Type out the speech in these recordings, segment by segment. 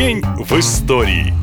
День в истории.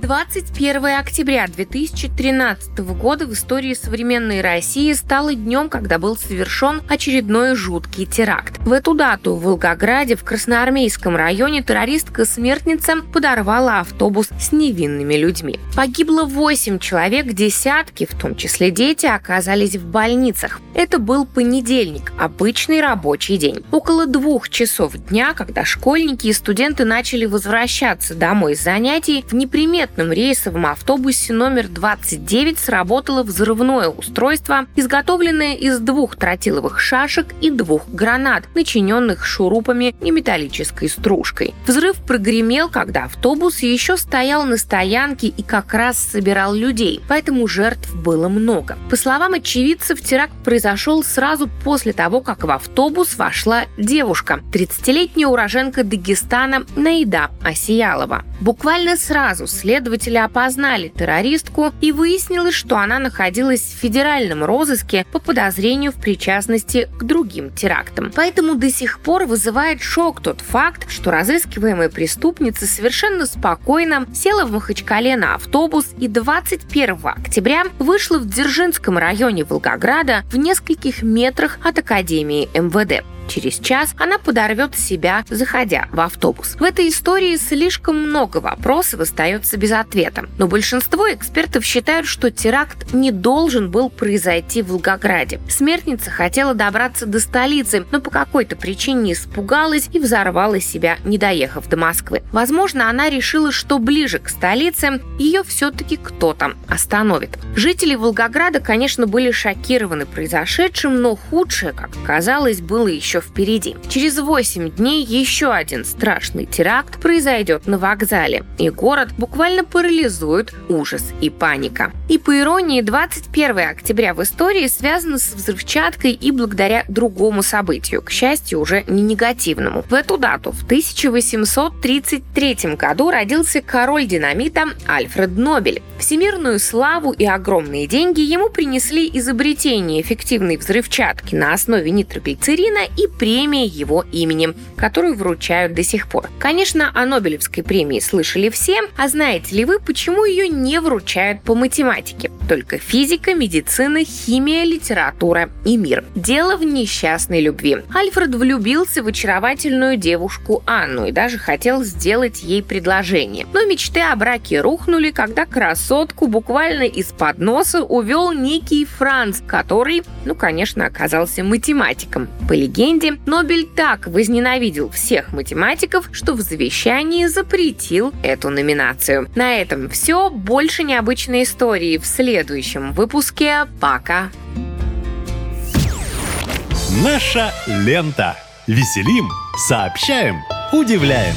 21 октября 2013 года в истории современной России стало днем, когда был совершен очередной жуткий теракт. В эту дату в Волгограде в Красноармейском районе террористка-смертница подорвала автобус с невинными людьми. Погибло 8 человек, десятки, в том числе дети, оказались в больницах. Это был понедельник, обычный рабочий день. Около двух часов дня, когда школьники и студенты начали возвращаться домой с занятий, в неприметном конкретном рейсовом автобусе номер 29 сработало взрывное устройство, изготовленное из двух тротиловых шашек и двух гранат, начиненных шурупами и металлической стружкой. Взрыв прогремел, когда автобус еще стоял на стоянке и как раз собирал людей, поэтому жертв было много. По словам очевидцев, теракт произошел сразу после того, как в автобус вошла девушка, 30-летняя уроженка Дагестана Наида Асиялова. Буквально сразу след следователи опознали террористку и выяснилось, что она находилась в федеральном розыске по подозрению в причастности к другим терактам. Поэтому до сих пор вызывает шок тот факт, что разыскиваемая преступница совершенно спокойно села в Махачкале на автобус и 21 октября вышла в Дзержинском районе Волгограда в нескольких метрах от Академии МВД. Через час она подорвет себя, заходя в автобус. В этой истории слишком много вопросов остается без ответа. Но большинство экспертов считают, что теракт не должен был произойти в Волгограде. Смертница хотела добраться до столицы, но по какой-то причине испугалась и взорвала себя, не доехав до Москвы. Возможно, она решила, что ближе к столице ее все-таки кто-то остановит. Жители Волгограда, конечно, были шокированы произошедшим, но худшее, как оказалось, было еще еще впереди. Через 8 дней еще один страшный теракт произойдет на вокзале, и город буквально парализует ужас и паника. И по иронии, 21 октября в истории связано с взрывчаткой и благодаря другому событию, к счастью, уже не негативному. В эту дату, в 1833 году, родился король динамита Альфред Нобель. Всемирную славу и огромные деньги ему принесли изобретение эффективной взрывчатки на основе нитроглицерина и премия его именем, которую вручают до сих пор. Конечно, о Нобелевской премии слышали все, а знаете ли вы, почему ее не вручают по математике? Только физика, медицина, химия, литература и мир. Дело в несчастной любви. Альфред влюбился в очаровательную девушку Анну и даже хотел сделать ей предложение. Но мечты о браке рухнули, когда красотку буквально из-под носа увел некий Франц, который, ну, конечно, оказался математиком. По легенде, Нобель так возненавидел всех математиков, что в завещании запретил эту номинацию. На этом все. Больше необычной истории в следующем выпуске. Пока! Наша лента. Веселим, сообщаем, удивляем.